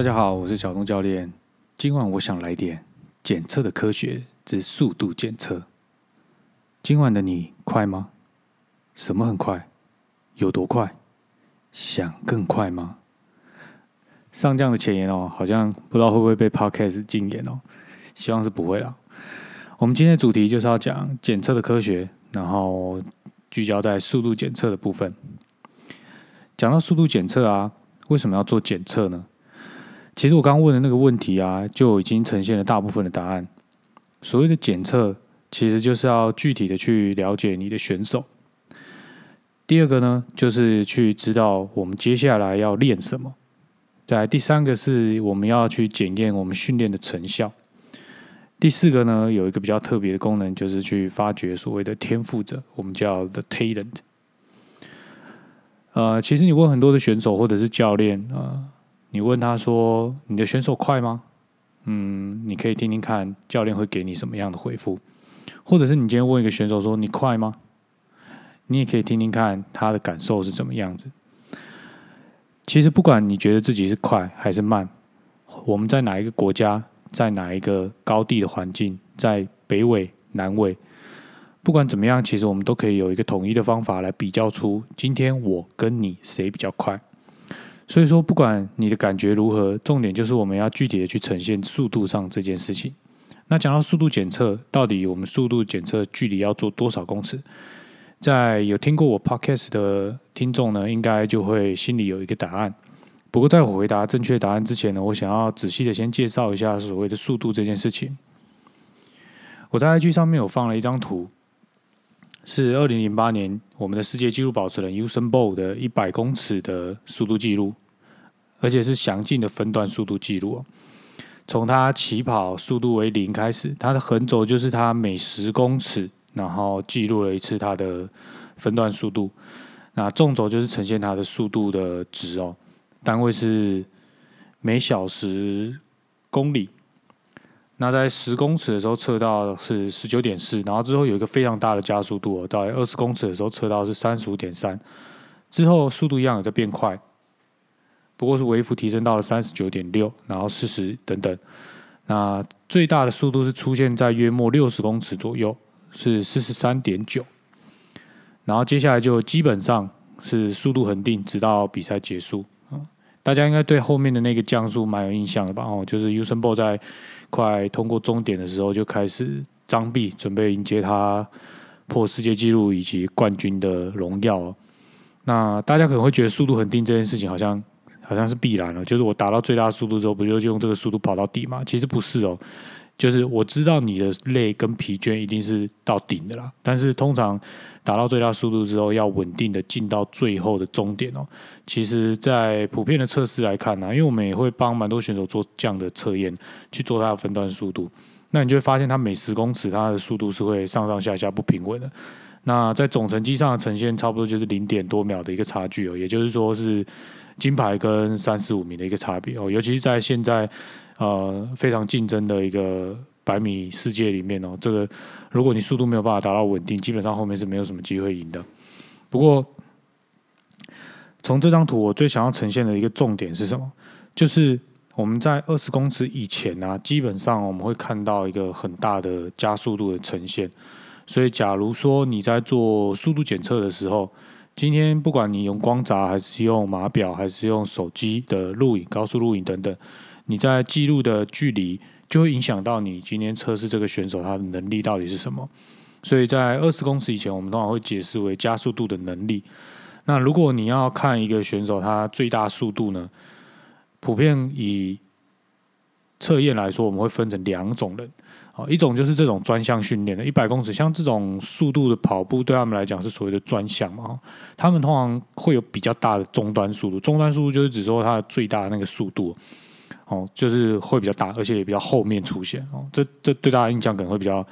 大家好，我是小东教练。今晚我想来点检测的科学之速度检测。今晚的你快吗？什么很快？有多快？想更快吗？上将的前言哦，好像不知道会不会被 Podcast 禁言哦，希望是不会啦。我们今天的主题就是要讲检测的科学，然后聚焦在速度检测的部分。讲到速度检测啊，为什么要做检测呢？其实我刚刚问的那个问题啊，就已经呈现了大部分的答案。所谓的检测，其实就是要具体的去了解你的选手。第二个呢，就是去知道我们接下来要练什么。再第三个是我们要去检验我们训练的成效。第四个呢，有一个比较特别的功能，就是去发掘所谓的天赋者，我们叫 the talent。呃，其实你问很多的选手或者是教练啊。你问他说：“你的选手快吗？”嗯，你可以听听看教练会给你什么样的回复，或者是你今天问一个选手说：“你快吗？”你也可以听听看他的感受是怎么样子。其实不管你觉得自己是快还是慢，我们在哪一个国家，在哪一个高地的环境，在北纬、南纬，不管怎么样，其实我们都可以有一个统一的方法来比较出今天我跟你谁比较快。所以说，不管你的感觉如何，重点就是我们要具体的去呈现速度上这件事情。那讲到速度检测，到底我们速度检测距离要做多少公尺？在有听过我 podcast 的听众呢，应该就会心里有一个答案。不过，在我回答正确答案之前呢，我想要仔细的先介绍一下所谓的速度这件事情。我在 IG 上面有放了一张图，是二零零八年我们的世界纪录保持人 Usain Bolt 的一百公尺的速度记录。而且是详尽的分段速度记录哦，从他起跑速度为零开始，他的横轴就是他每十公尺，然后记录了一次他的分段速度，那纵轴就是呈现他的速度的值哦，单位是每小时公里。那在十公尺的时候测到是十九点四，然后之后有一个非常大的加速度哦，到二十公尺的时候测到是三十五点三，之后速度一样有在变快。不过是微幅提升到了三十九点六，然后四十等等。那最大的速度是出现在约莫六十公尺左右，是四十三点九。然后接下来就基本上是速度恒定，直到比赛结束。大家应该对后面的那个降速蛮有印象的吧？哦，就是 u s a n Bolt 在快通过终点的时候就开始张臂，准备迎接他破世界纪录以及冠军的荣耀。那大家可能会觉得速度很定这件事情好像。好像是必然了，就是我达到最大速度之后，不就用这个速度跑到底吗？其实不是哦，就是我知道你的累跟疲倦一定是到顶的啦，但是通常达到最大速度之后，要稳定的进到最后的终点哦。其实，在普遍的测试来看呢，因为我们也会帮蛮多选手做这样的测验，去做他的分段速度，那你就会发现他每十公尺他的速度是会上上下下不平稳的。那在总成绩上呈现，差不多就是零点多秒的一个差距哦，也就是说是。金牌跟三四五名的一个差别哦，尤其是在现在呃非常竞争的一个百米世界里面哦，这个如果你速度没有办法达到稳定，基本上后面是没有什么机会赢的。不过从这张图，我最想要呈现的一个重点是什么？就是我们在二十公尺以前呢，基本上我们会看到一个很大的加速度的呈现。所以，假如说你在做速度检测的时候，今天不管你用光闸还是用码表还是用手机的录影、高速录影等等，你在记录的距离就会影响到你今天测试这个选手他的能力到底是什么。所以在二十公尺以前，我们通常会解释为加速度的能力。那如果你要看一个选手他最大速度呢，普遍以测验来说，我们会分成两种人。一种就是这种专项训练的，一百公尺，像这种速度的跑步，对他们来讲是所谓的专项嘛。他们通常会有比较大的终端速度，终端速度就是指说它的最大那个速度，哦，就是会比较大，而且也比较后面出现哦。这这对大家印象可能会比较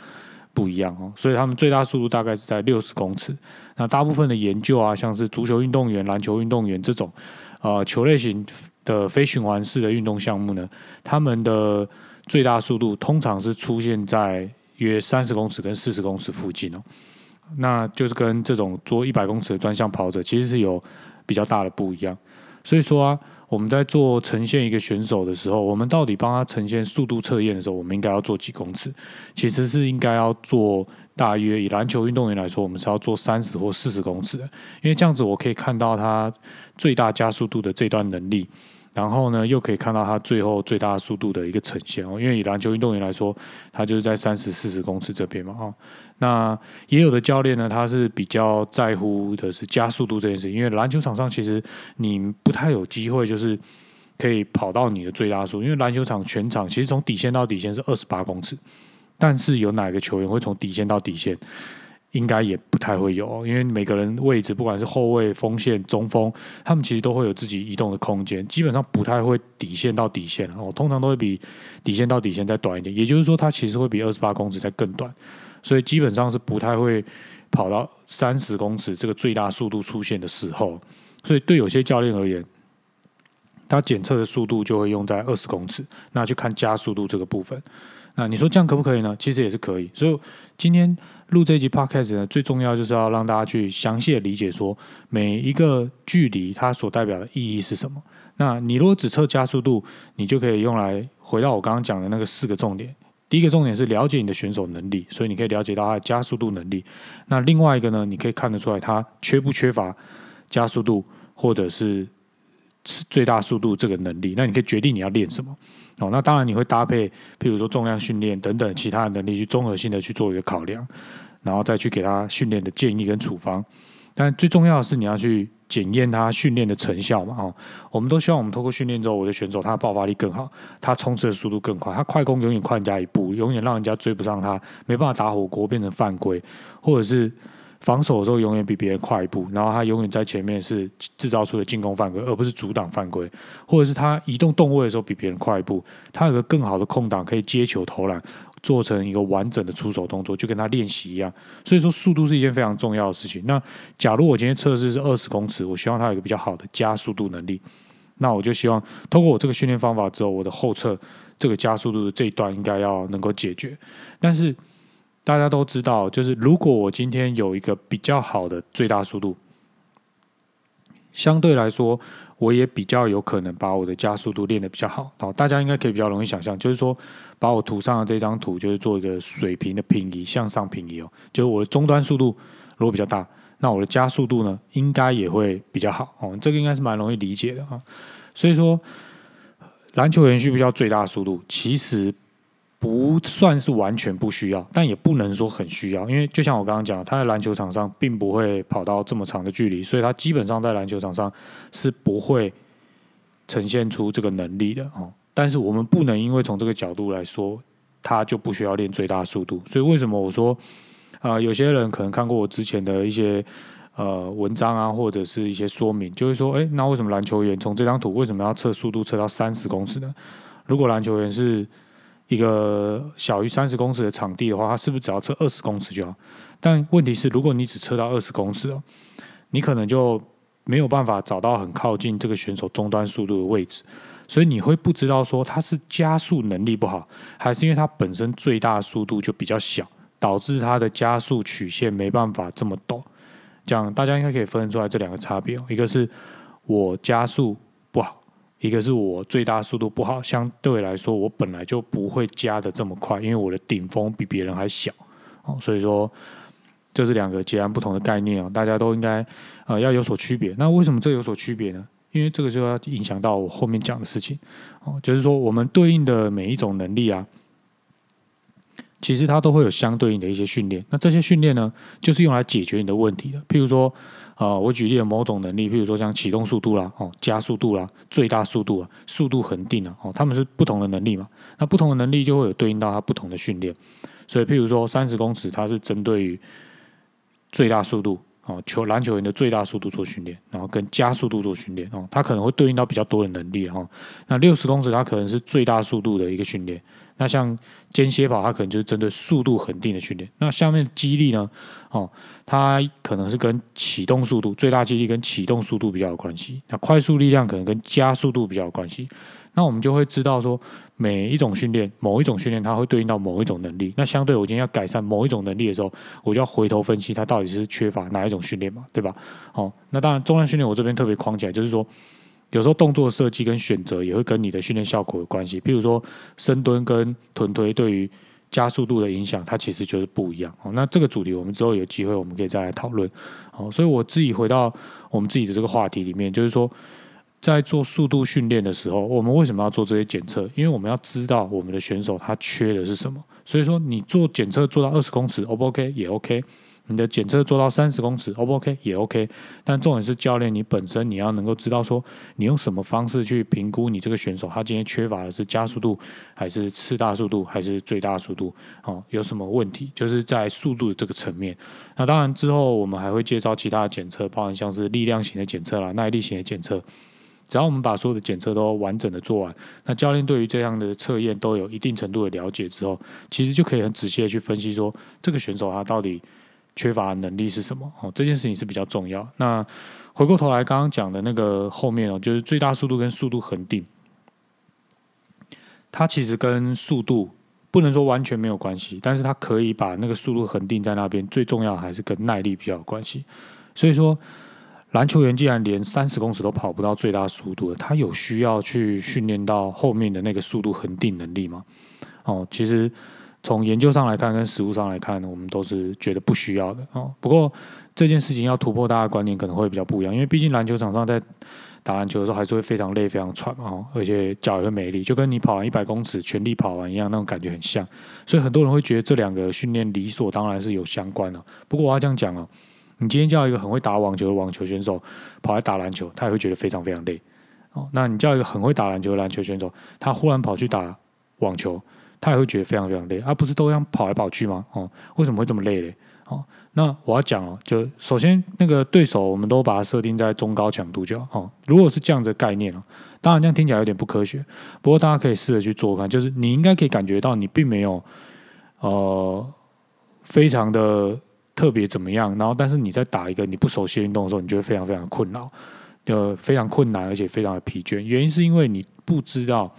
不一样哦。所以他们最大速度大概是在六十公尺。那大部分的研究啊，像是足球运动员、篮球运动员这种，呃，球类型的非循环式的运动项目呢，他们的。最大速度通常是出现在约三十公尺跟四十公尺附近哦，那就是跟这种做一百公尺的专项跑者其实是有比较大的不一样。所以说啊，我们在做呈现一个选手的时候，我们到底帮他呈现速度测验的时候，我们应该要做几公尺？其实是应该要做大约以篮球运动员来说，我们是要做三十或四十公尺的，因为这样子我可以看到他最大加速度的这段能力。然后呢，又可以看到它最后最大速度的一个呈现哦。因为以篮球运动员来说，他就是在三十四十公尺这边嘛哦。那也有的教练呢，他是比较在乎的是加速度这件事，因为篮球场上其实你不太有机会就是可以跑到你的最大速，因为篮球场全场其实从底线到底线是二十八公尺，但是有哪个球员会从底线到底线？应该也不太会有，因为每个人位置，不管是后卫、锋线、中锋，他们其实都会有自己移动的空间，基本上不太会底线到底线哦，通常都会比底线到底线再短一点，也就是说，它其实会比二十八公尺再更短，所以基本上是不太会跑到三十公尺这个最大速度出现的时候，所以对有些教练而言，他检测的速度就会用在二十公尺，那去看加速度这个部分，那你说这样可不可以呢？其实也是可以，所以今天。录这一集 podcast 呢，最重要就是要让大家去详细的理解说每一个距离它所代表的意义是什么。那你如果只测加速度，你就可以用来回到我刚刚讲的那个四个重点。第一个重点是了解你的选手能力，所以你可以了解到他的加速度能力。那另外一个呢，你可以看得出来他缺不缺乏加速度或者是最大速度这个能力。那你可以决定你要练什么。哦，那当然你会搭配，譬如说重量训练等等其他的能力去综合性的去做一个考量，然后再去给他训练的建议跟处方。但最重要的是你要去检验他训练的成效嘛？哦，我们都希望我们透过训练之后，我的选手他爆发力更好，他冲刺的速度更快，他快攻永远快人家一步，永远让人家追不上他，没办法打火锅变成犯规，或者是。防守的时候永远比别人快一步，然后他永远在前面是制造出的进攻犯规，而不是阻挡犯规，或者是他移动动位的时候比别人快一步，他有个更好的空档可以接球投篮，做成一个完整的出手动作，就跟他练习一样。所以说速度是一件非常重要的事情。那假如我今天测试是二十公尺，我希望他有一个比较好的加速度能力，那我就希望通过我这个训练方法之后，我的后侧这个加速度的这一段应该要能够解决，但是。大家都知道，就是如果我今天有一个比较好的最大速度，相对来说，我也比较有可能把我的加速度练得比较好。好，大家应该可以比较容易想象，就是说，把我图上的这张图，就是做一个水平的平移，向上平移哦。就是我的终端速度如果比较大，那我的加速度呢，应该也会比较好哦。这个应该是蛮容易理解的啊。所以说，篮球员需不需要最大速度？其实。不算是完全不需要，但也不能说很需要，因为就像我刚刚讲，他在篮球场上并不会跑到这么长的距离，所以他基本上在篮球场上是不会呈现出这个能力的哦。但是我们不能因为从这个角度来说，他就不需要练最大速度。所以为什么我说啊，有些人可能看过我之前的一些呃文章啊，或者是一些说明，就会说，哎，那为什么篮球员从这张图为什么要测速度测到三十公尺呢？如果篮球员是一个小于三十公尺的场地的话，它是不是只要测二十公尺就好？但问题是，如果你只测到二十公尺哦，你可能就没有办法找到很靠近这个选手终端速度的位置，所以你会不知道说他是加速能力不好，还是因为他本身最大速度就比较小，导致他的加速曲线没办法这么陡。这样大家应该可以分出来这两个差别哦，一个是我加速不好。一个是我最大速度不好，相对来说我本来就不会加的这么快，因为我的顶峰比别人还小哦，所以说这是两个截然不同的概念啊，大家都应该呃要有所区别。那为什么这有所区别呢？因为这个就要影响到我后面讲的事情哦，就是说我们对应的每一种能力啊，其实它都会有相对应的一些训练。那这些训练呢，就是用来解决你的问题的，譬如说。啊，我举例的某种能力，譬如说像启动速度啦、哦加速度啦、最大速度啊、速度恒定啊，哦，他们是不同的能力嘛。那不同的能力就会有对应到它不同的训练。所以，譬如说三十公尺，它是针对于最大速度哦，球篮球员的最大速度做训练，然后跟加速度做训练哦，它可能会对应到比较多的能力哦。那六十公尺，它可能是最大速度的一个训练。那像间歇跑，它可能就是针对速度恒定的训练。那下面激励呢？哦，它可能是跟启动速度、最大激励跟启动速度比较有关系。那快速力量可能跟加速度比较有关系。那我们就会知道说，每一种训练，某一种训练，它会对应到某一种能力。那相对我今天要改善某一种能力的时候，我就要回头分析它到底是缺乏哪一种训练嘛，对吧？哦，那当然重量训练我这边特别框起来，就是说。有时候动作设计跟选择也会跟你的训练效果有关系。比如说深蹲跟臀推对于加速度的影响，它其实就是不一样。哦，那这个主题我们之后有机会我们可以再来讨论。哦，所以我自己回到我们自己的这个话题里面，就是说。在做速度训练的时候，我们为什么要做这些检测？因为我们要知道我们的选手他缺的是什么。所以说，你做检测做到二十公尺，O 不 OK 也 OK。你的检测做到三十公尺，O 不 OK 也 OK。但重点是教练你本身你要能够知道说，你用什么方式去评估你这个选手他今天缺乏的是加速度，还是次大速度，还是最大速度？哦，有什么问题？就是在速度的这个层面。那当然之后我们还会介绍其他的检测，包含像是力量型的检测啦、耐力型的检测。只要我们把所有的检测都完整的做完，那教练对于这样的测验都有一定程度的了解之后，其实就可以很仔细的去分析说，这个选手他到底缺乏能力是什么？哦，这件事情是比较重要。那回过头来刚刚讲的那个后面哦，就是最大速度跟速度恒定，它其实跟速度不能说完全没有关系，但是它可以把那个速度恒定在那边。最重要还是跟耐力比较有关系。所以说。篮球员既然连三十公尺都跑不到最大速度，他有需要去训练到后面的那个速度恒定能力吗？哦，其实从研究上来看，跟实物上来看，我们都是觉得不需要的哦。不过这件事情要突破大家观念，可能会比较不一样，因为毕竟篮球场上在打篮球的时候还是会非常累、非常喘嘛，而且脚也会没力，就跟你跑完一百公尺全力跑完一样，那种感觉很像。所以很多人会觉得这两个训练理所当然是有相关的。不过我要这样讲哦。你今天叫一个很会打网球的网球选手跑来打篮球，他也会觉得非常非常累。哦，那你叫一个很会打篮球的篮球选手，他忽然跑去打网球，他也会觉得非常非常累。而不是都要跑来跑去吗？哦，为什么会这么累嘞？哦，那我要讲哦，就首先那个对手，我们都把它设定在中高强度就好。哦，如果是这样的概念哦，当然这样听起来有点不科学。不过大家可以试着去做看，就是你应该可以感觉到你并没有呃非常的。特别怎么样？然后，但是你在打一个你不熟悉运动的时候，你就会非常非常困扰，呃，非常困难，而且非常的疲倦。原因是因为你不知道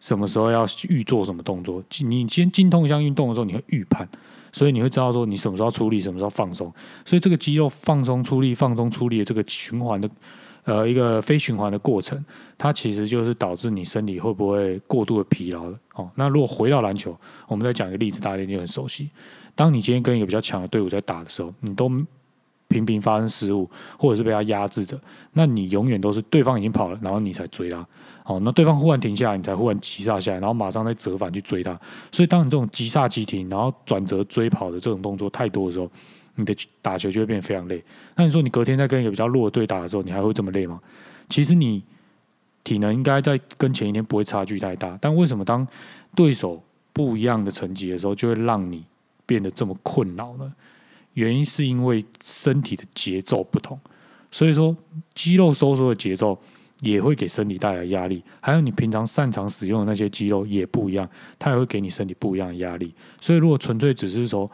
什么时候要预做什么动作。你先精通一项运动的时候，你会预判，所以你会知道说你什么时候出力，什么时候放松。所以这个肌肉放松出力、放松出力的这个循环的，呃，一个非循环的过程，它其实就是导致你身体会不会过度的疲劳的。哦，那如果回到篮球，我们再讲一个例子，大家一定很熟悉。当你今天跟一个比较强的队伍在打的时候，你都频频发生失误，或者是被他压制着，那你永远都是对方已经跑了，然后你才追他。哦，那对方忽然停下来，你才忽然急刹下来，然后马上再折返去追他。所以，当你这种急刹急停，然后转折追跑的这种动作太多的时候，你的打球就会变得非常累。那你说你隔天在跟一个比较弱的队打的时候，你还会这么累吗？其实你体能应该在跟前一天不会差距太大，但为什么当对手不一样的成绩的时候，就会让你？变得这么困扰呢？原因是因为身体的节奏不同，所以说肌肉收缩的节奏也会给身体带来压力。还有你平常擅长使用的那些肌肉也不一样，它也会给你身体不一样的压力。所以如果纯粹只是说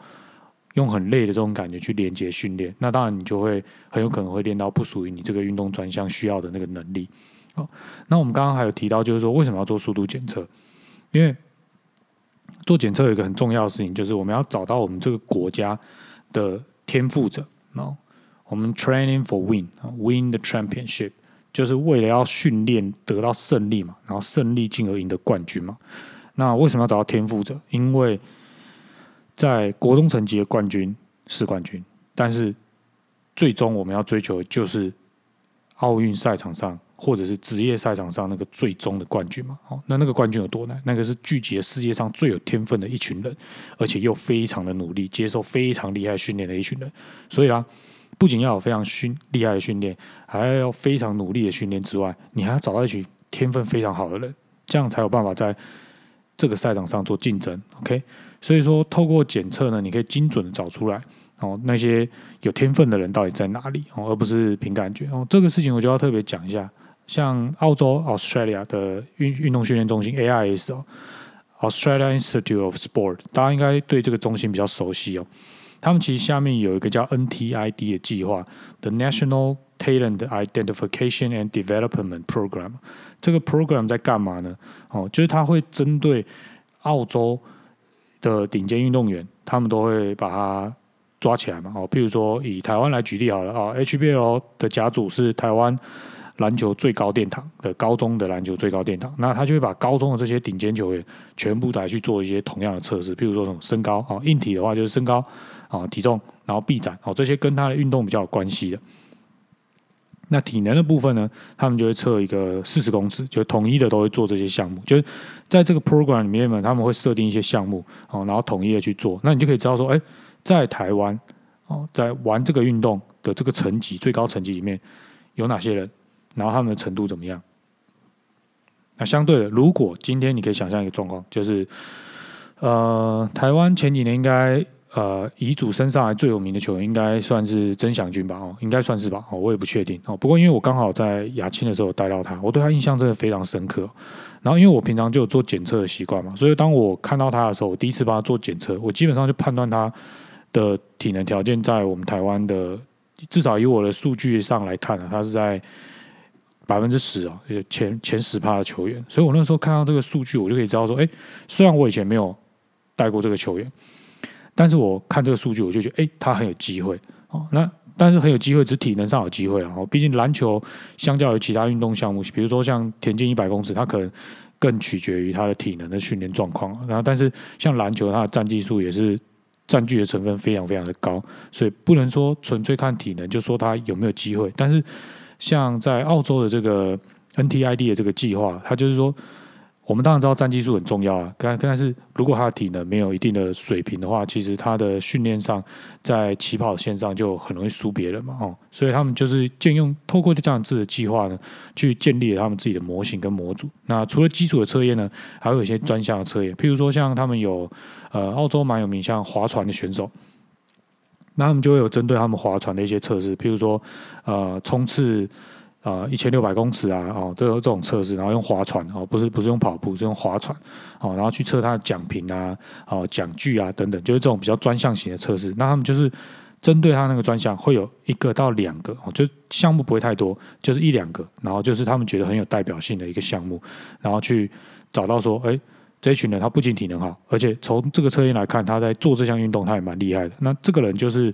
用很累的这种感觉去连接训练，那当然你就会很有可能会练到不属于你这个运动专项需要的那个能力。好，那我们刚刚还有提到，就是说为什么要做速度检测？因为做检测有一个很重要的事情，就是我们要找到我们这个国家的天赋者。哦，我们 training for win，win the championship，就是为了要训练得到胜利嘛，然后胜利进而赢得冠军嘛。那为什么要找到天赋者？因为在国中层级的冠军是冠军，但是最终我们要追求的就是奥运赛场上。或者是职业赛场上那个最终的冠军嘛？哦，那那个冠军有多难？那个是聚集了世界上最有天分的一群人，而且又非常的努力，接受非常厉害训练的一群人。所以啦，不仅要有非常训厉害的训练，还要非常努力的训练之外，你还要找到一群天分非常好的人，这样才有办法在这个赛场上做竞争。OK，所以说透过检测呢，你可以精准的找出来。哦，那些有天分的人到底在哪里？哦，而不是凭感觉。哦，这个事情我就要特别讲一下。像澳洲 Australia 的运运动训练中心 AIS 哦，Australia Institute of Sport，大家应该对这个中心比较熟悉哦。他们其实下面有一个叫 NTID 的计划，The National Talent Identification and Development Program。这个 program 在干嘛呢？哦，就是它会针对澳洲的顶尖运动员，他们都会把它抓起来嘛。哦，譬如说以台湾来举例好了啊，HBL 的甲组是台湾。篮球最高殿堂的高中的篮球最高殿堂，那他就会把高中的这些顶尖球员全部来去做一些同样的测试，譬如说什么身高啊，硬体的话就是身高啊、体重，然后臂展哦，这些跟他的运动比较有关系的。那体能的部分呢，他们就会测一个四十公尺，就统一的都会做这些项目，就是在这个 program 里面呢，他们会设定一些项目哦，然后统一的去做，那你就可以知道说，哎，在台湾哦，在玩这个运动的这个层级最高层级里面有哪些人，然后他们的程度怎么样？那相对的，如果今天你可以想象一个状况，就是呃，台湾前几年应该。呃，遗嘱身上来最有名的球员应该算是曾祥军吧？哦，应该算是吧？哦，我也不确定哦。不过因为我刚好在亚青的时候带到他，我对他印象真的非常深刻。然后因为我平常就有做检测的习惯嘛，所以当我看到他的时候，我第一次帮他做检测，我基本上就判断他的体能条件在我们台湾的至少以我的数据上来看呢，他是在百分之十啊，前前十趴的球员。所以我那时候看到这个数据，我就可以知道说，哎，虽然我以前没有带过这个球员。但是我看这个数据，我就觉得，哎，他很有机会哦。那但是很有机会，只体能上有机会啊。哦，毕竟篮球相较于其他运动项目，比如说像田径一百公尺，它可能更取决于他的体能的训练状况。然后，但是像篮球，它的战技术也是占据的成分非常非常的高，所以不能说纯粹看体能就说他有没有机会。但是像在澳洲的这个 NTID 的这个计划，它就是说。我们当然知道战技术很重要啊，但但是如果他的体能没有一定的水平的话，其实他的训练上在起跑线上就很容易输别人嘛，哦，所以他们就是借用透过这样子的计划呢，去建立了他们自己的模型跟模组。那除了基础的测验呢，还会有一些专项的测验，譬如说像他们有呃澳洲蛮有名像划船的选手，那他们就会有针对他们划船的一些测试，譬如说呃冲刺。啊，一千六百公尺啊，哦，都有这种测试，然后用划船哦，不是不是用跑步，是用划船哦，然后去测它的桨频啊，哦，奖具啊等等，就是这种比较专项型的测试。那他们就是针对他那个专项，会有一个到两个哦，就项目不会太多，就是一两个，然后就是他们觉得很有代表性的一个项目，然后去找到说，哎，这一群人他不仅体能好，而且从这个测验来看，他在做这项运动他也蛮厉害的。那这个人就是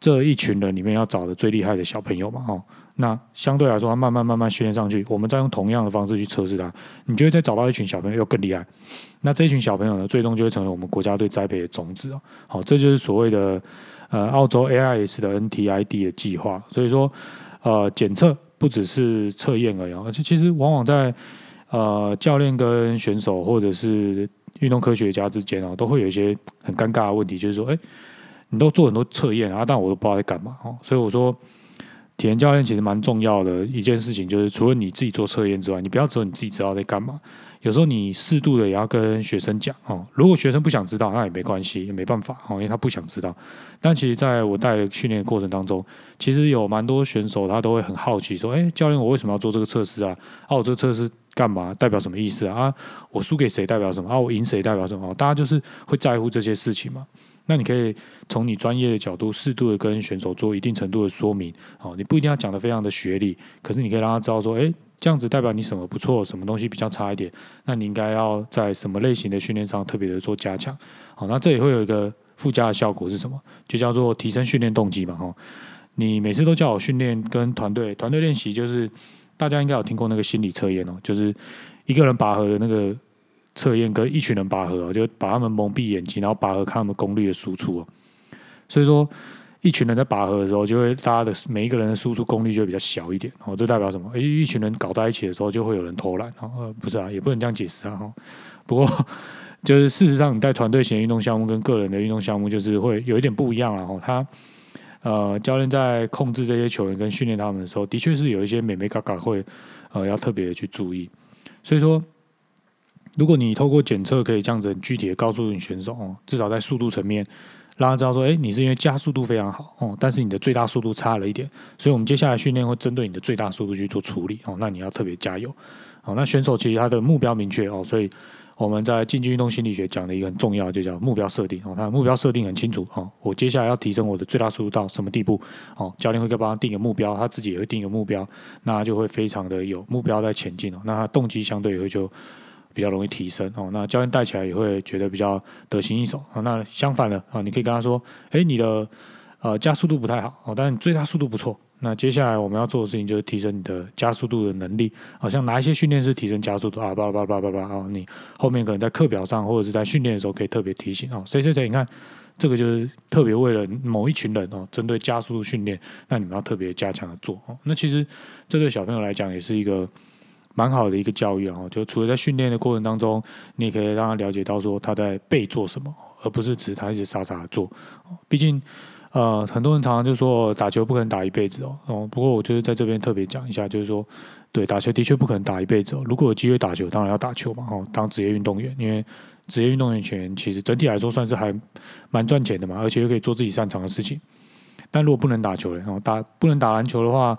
这一群人里面要找的最厉害的小朋友嘛，哦。那相对来说，他慢慢慢慢训练上去，我们再用同样的方式去测试他，你就会再找到一群小朋友又更厉害。那这一群小朋友呢，最终就会成为我们国家队栽培的种子哦。好，这就是所谓的呃澳洲 AIS 的 NTID 的计划。所以说，呃，检测不只是测验而已，而且其实往往在呃教练跟选手或者是运动科学家之间啊，都会有一些很尴尬的问题，就是说，哎，你都做很多测验啊，但我都不知道在干嘛哦。所以我说。体验教练其实蛮重要的一件事情，就是除了你自己做测验之外，你不要只有你自己知道在干嘛。有时候你适度的也要跟学生讲哦。如果学生不想知道，那也没关系，也没办法哦，因为他不想知道。但其实在我带的训练过程当中，其实有蛮多选手他都会很好奇说：“哎，教练，我为什么要做这个测试啊？啊，我这个测试干嘛？代表什么意思啊？啊，我输给谁代表什么？啊，我赢谁代表什么？大家就是会在乎这些事情嘛。”那你可以从你专业的角度，适度的跟选手做一定程度的说明，哦，你不一定要讲的非常的学理，可是你可以让他知道说，哎，这样子代表你什么不错，什么东西比较差一点，那你应该要在什么类型的训练上特别的做加强，好，那这也会有一个附加的效果是什么？就叫做提升训练动机嘛，哈，你每次都叫我训练跟团队团队练习，就是大家应该有听过那个心理测验哦，就是一个人拔河的那个。测验跟一群人拔河，就把他们蒙蔽眼睛，然后拔河看他们功率的输出。所以说，一群人在拔河的时候，就会大家的每一个人的输出功率就会比较小一点。哦，这代表什么？诶，一群人搞在一起的时候，就会有人偷懒。哦，不是啊，也不能这样解释啊。哈，不过 就是事实上，你带团队型运动项目跟个人的运动项目，就是会有一点不一样了。哈，他呃，教练在控制这些球员跟训练他们的时候，的确是有一些美眉嘎嘎会呃要特别的去注意。所以说。如果你透过检测可以这样子很具体的告诉你选手哦，至少在速度层面让他知道说，哎，你是因为加速度非常好哦，但是你的最大速度差了一点，所以我们接下来训练会针对你的最大速度去做处理哦，那你要特别加油哦。那选手其实他的目标明确哦，所以我们在竞技运动心理学讲的一个很重要就叫目标设定哦，他的目标设定很清楚哦，我接下来要提升我的最大速度到什么地步哦，教练会帮他定个目标，他自己也会定一个目标，那就会非常的有目标在前进哦，那他动机相对也会就。比较容易提升哦，那教练带起来也会觉得比较得心应手啊。那相反的啊，你可以跟他说：“哎，你的呃加速度不太好哦，但是你最大速度不错。那接下来我们要做的事情就是提升你的加速度的能力，好像哪一些训练是提升加速度啊？叭叭叭叭叭啊！你后面可能在课表上或者是在训练的时候可以特别提醒哦。谁谁谁，你看这个就是特别为了某一群人哦，针对加速度训练，那你们要特别加强的做哦。那其实这对小朋友来讲也是一个蛮好的一个教育哦。就除了在训练的过程当中，你也可以让他了解到说他在被做什么，而不是只他一直傻傻的做。毕竟。呃，很多人常常就说打球不可能打一辈子哦。哦，不过我就是在这边特别讲一下，就是说，对打球的确不可能打一辈子哦。如果有机会打球，当然要打球嘛。哦，当职业运动员，因为职业运动员权其实整体来说算是还蛮赚钱的嘛，而且又可以做自己擅长的事情。但如果不能打球了，哦，打不能打篮球的话，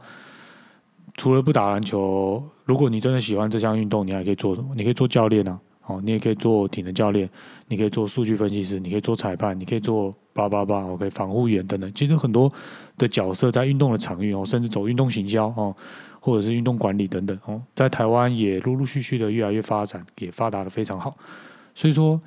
除了不打篮球，如果你真的喜欢这项运动，你还可以做什么？你可以做教练啊。哦，你也可以做体能教练，你可以做数据分析师，你可以做裁判，你可以做八八八，OK，防护员等等。其实很多的角色在运动的场域哦，甚至走运动行销哦，或者是运动管理等等哦，在台湾也陆陆续续的越来越发展，也发达的非常好。所以说，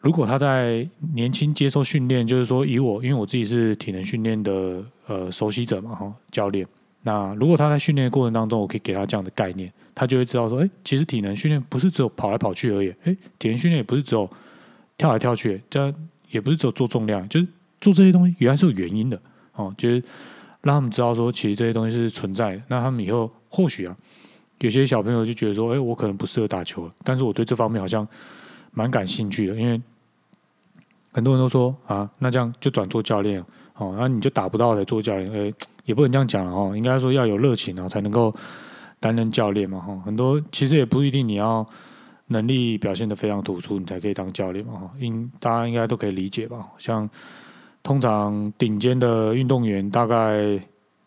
如果他在年轻接受训练，就是说以我，因为我自己是体能训练的呃熟悉者嘛，哈，教练。那如果他在训练的过程当中，我可以给他这样的概念，他就会知道说，哎，其实体能训练不是只有跑来跑去而已，哎，体能训练也不是只有跳来跳去，这样也不是只有做重量，就是做这些东西原来是有原因的哦，就是让他们知道说，其实这些东西是存在的。那他们以后或许啊，有些小朋友就觉得说，哎，我可能不适合打球了，但是我对这方面好像蛮感兴趣的，因为很多人都说啊，那这样就转做教练哦，那你就打不到才做教练，哎。也不能这样讲了哈，应该说要有热情啊，才能够担任教练嘛哈。很多其实也不一定你要能力表现的非常突出，你才可以当教练嘛哈。应大家应该都可以理解吧？像通常顶尖的运动员，大概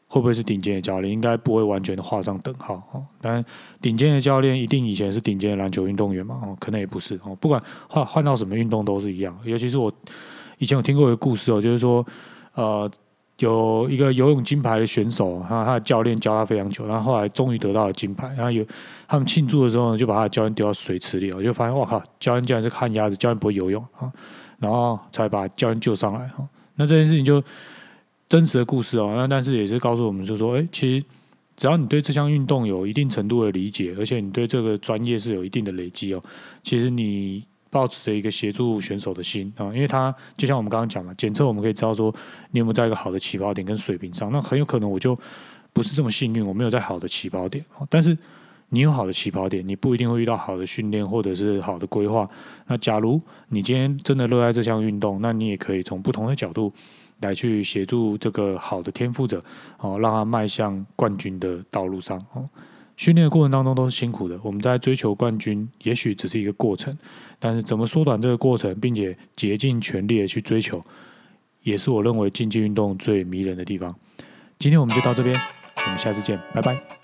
会不会是顶尖的教练？应该不会完全的画上等号哦。但顶尖的教练一定以前是顶尖的篮球运动员嘛？哦，可能也不是哦。不管换换到什么运动都是一样。尤其是我以前有听过一个故事哦，就是说呃。有一个游泳金牌的选手，他他的教练教他非常久，然后后来终于得到了金牌。然后有他们庆祝的时候呢，就把他的教练丢到水池里，我就发现，哇靠，教练竟然是看鸭子，教练不会游泳啊，然后才把教练救上来哈。那这件事情就真实的故事哦，那但是也是告诉我们，就说，哎，其实只要你对这项运动有一定程度的理解，而且你对这个专业是有一定的累积哦，其实你。抱持着一个协助选手的心啊，因为他就像我们刚刚讲嘛，检测我们可以知道说你有没有在一个好的起跑点跟水平上，那很有可能我就不是这么幸运，我没有在好的起跑点。但是你有好的起跑点，你不一定会遇到好的训练或者是好的规划。那假如你今天真的热爱这项运动，那你也可以从不同的角度来去协助这个好的天赋者哦，让他迈向冠军的道路上哦。训练的过程当中都是辛苦的，我们在追求冠军，也许只是一个过程，但是怎么缩短这个过程，并且竭尽全力的去追求，也是我认为竞技运动最迷人的地方。今天我们就到这边，我们下次见，拜拜。